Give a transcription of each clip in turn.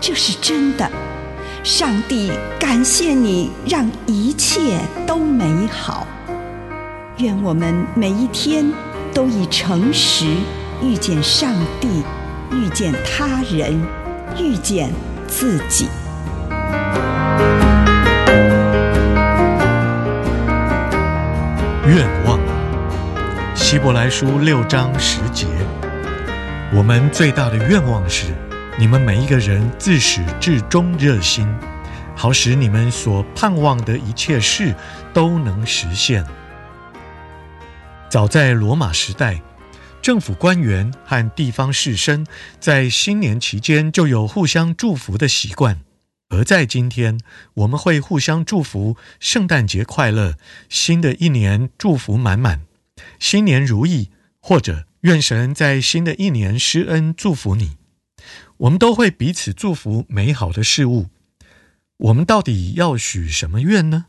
这是真的，上帝感谢你，让一切都美好。愿我们每一天都以诚实遇见上帝，遇见他人，遇见自己。愿望，希伯来书六章十节，我们最大的愿望是。你们每一个人自始至终热心，好使你们所盼望的一切事都能实现。早在罗马时代，政府官员和地方士绅在新年期间就有互相祝福的习惯，而在今天，我们会互相祝福圣诞节快乐、新的一年祝福满满、新年如意，或者愿神在新的一年施恩祝福你。我们都会彼此祝福美好的事物。我们到底要许什么愿呢？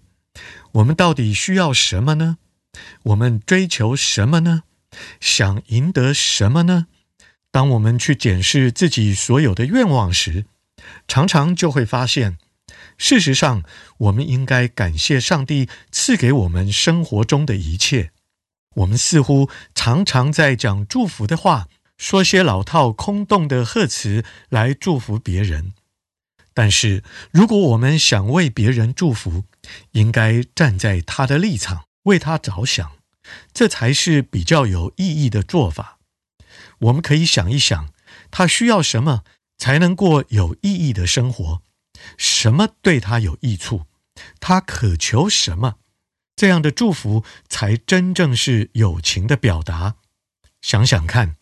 我们到底需要什么呢？我们追求什么呢？想赢得什么呢？当我们去检视自己所有的愿望时，常常就会发现，事实上，我们应该感谢上帝赐给我们生活中的一切。我们似乎常常在讲祝福的话。说些老套、空洞的贺词来祝福别人，但是如果我们想为别人祝福，应该站在他的立场，为他着想，这才是比较有意义的做法。我们可以想一想，他需要什么才能过有意义的生活？什么对他有益处？他渴求什么？这样的祝福才真正是友情的表达。想想看。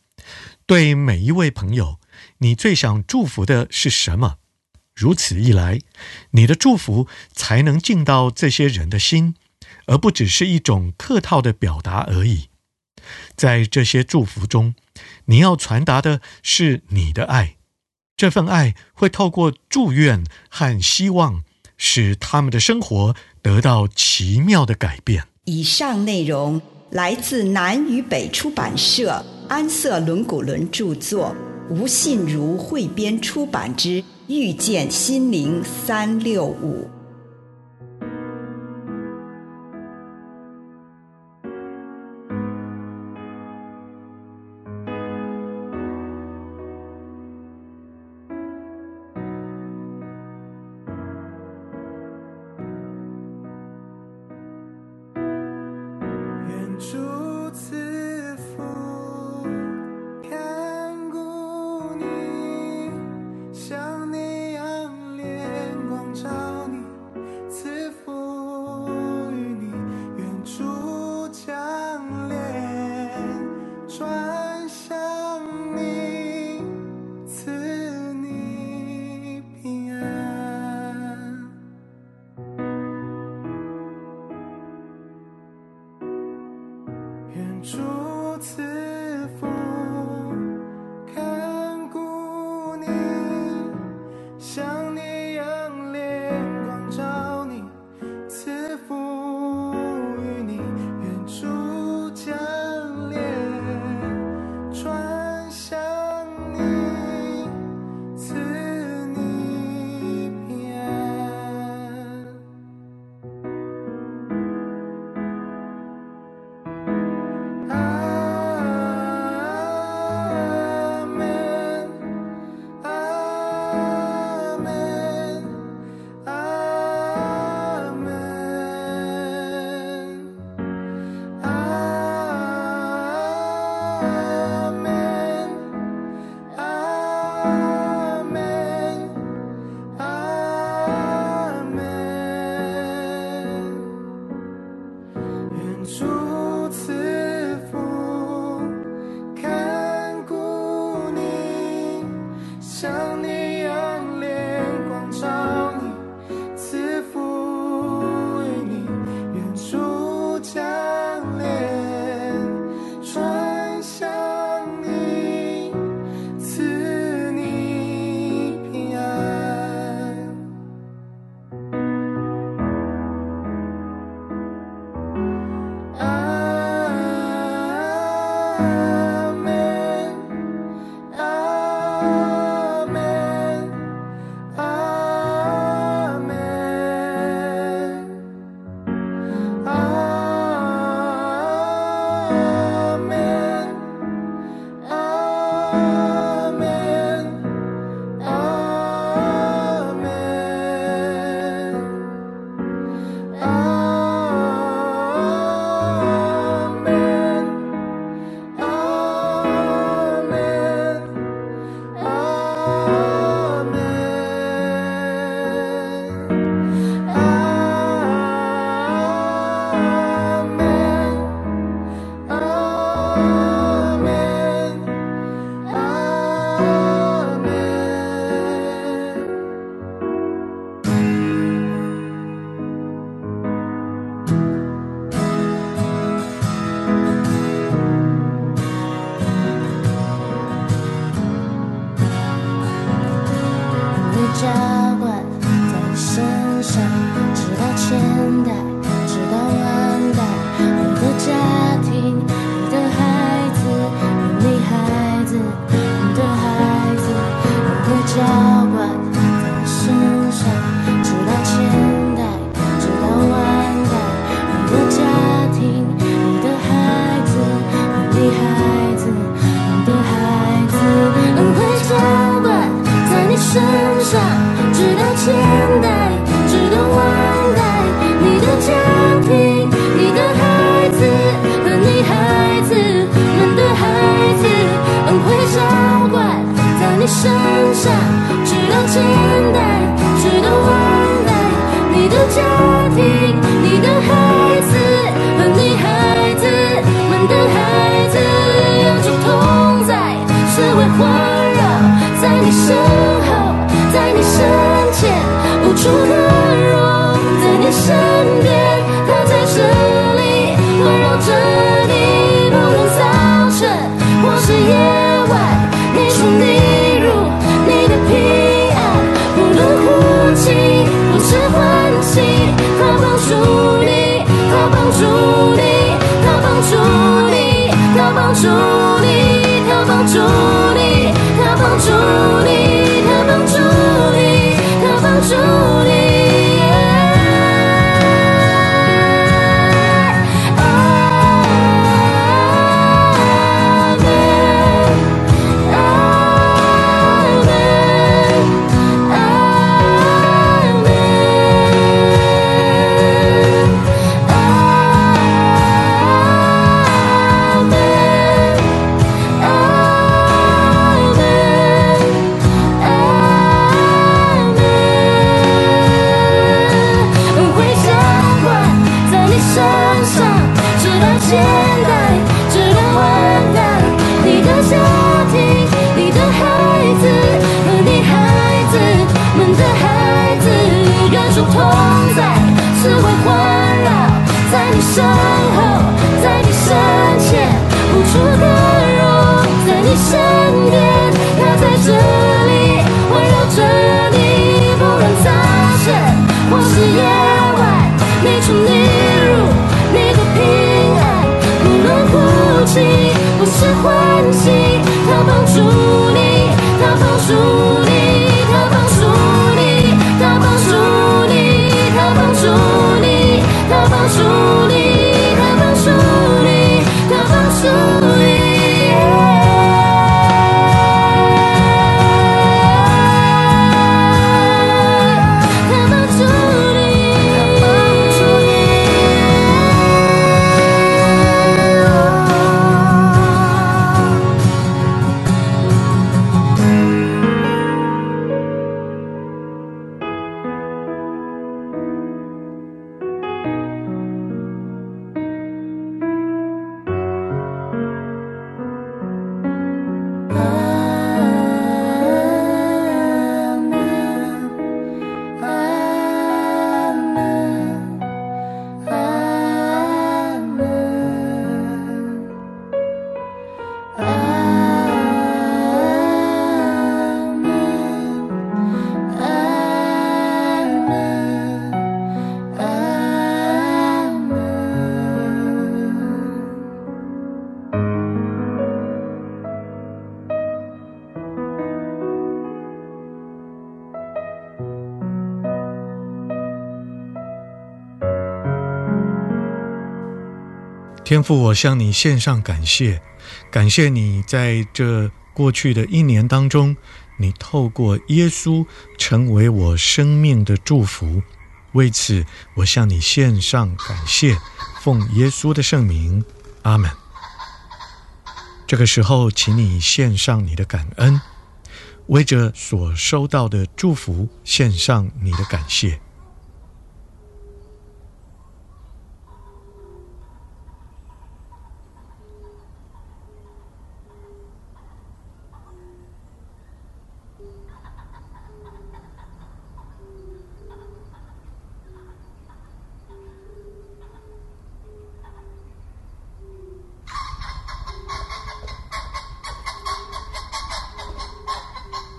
对每一位朋友，你最想祝福的是什么？如此一来，你的祝福才能进到这些人的心，而不只是一种客套的表达而已。在这些祝福中，你要传达的是你的爱，这份爱会透过祝愿和希望，使他们的生活得到奇妙的改变。以上内容来自南与北出版社。安瑟伦古伦著作，吴信如汇编出版之《遇见心灵三六五》。愿主赐你身边，他在这里，环绕着你，不论早晨或是夜晚，你出你入，你的平安，不论哭泣或是欢喜，他帮助。天父，我向你献上感谢，感谢你在这过去的一年当中，你透过耶稣成为我生命的祝福。为此，我向你献上感谢，奉耶稣的圣名，阿门。这个时候，请你献上你的感恩，为着所收到的祝福献上你的感谢。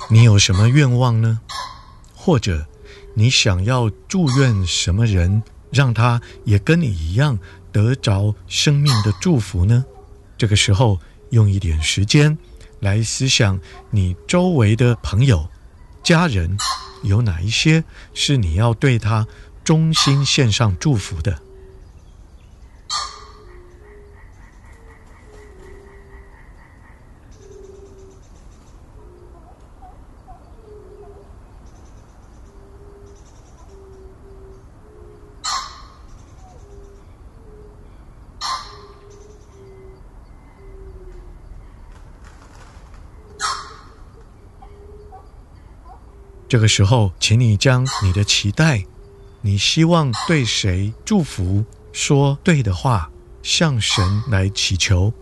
你有什么愿望呢？或者你想要祝愿什么人，让他也跟你一样得着生命的祝福呢？这个时候，用一点时间来思想你周围的朋友、家人，有哪一些是你要对他衷心献上祝福的？这个时候，请你将你的期待，你希望对谁祝福，说对的话，向神来祈求，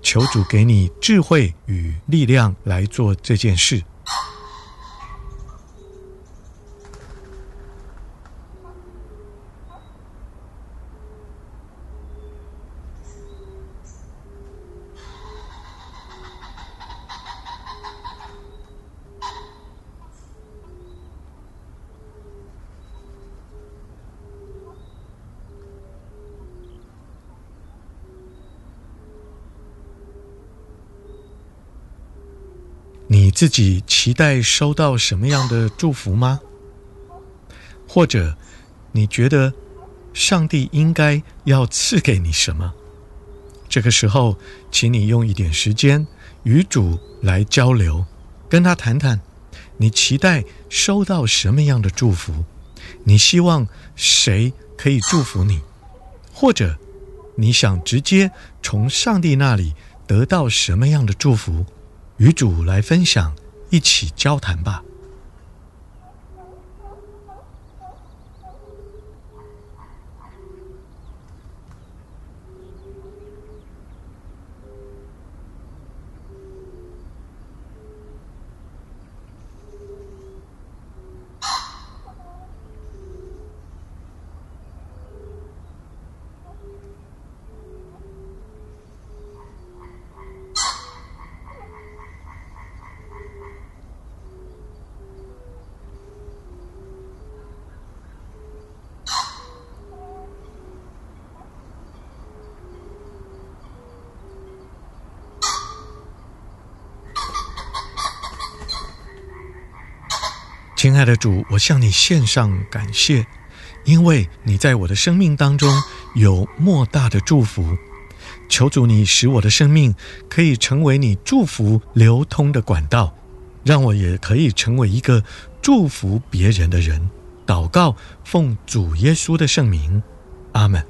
求主给你智慧与力量来做这件事。自己期待收到什么样的祝福吗？或者你觉得上帝应该要赐给你什么？这个时候，请你用一点时间与主来交流，跟他谈谈，你期待收到什么样的祝福？你希望谁可以祝福你？或者你想直接从上帝那里得到什么样的祝福？与主来分享，一起交谈吧。亲爱的主，我向你献上感谢，因为你在我的生命当中有莫大的祝福。求主你使我的生命可以成为你祝福流通的管道，让我也可以成为一个祝福别人的人。祷告，奉主耶稣的圣名，阿门。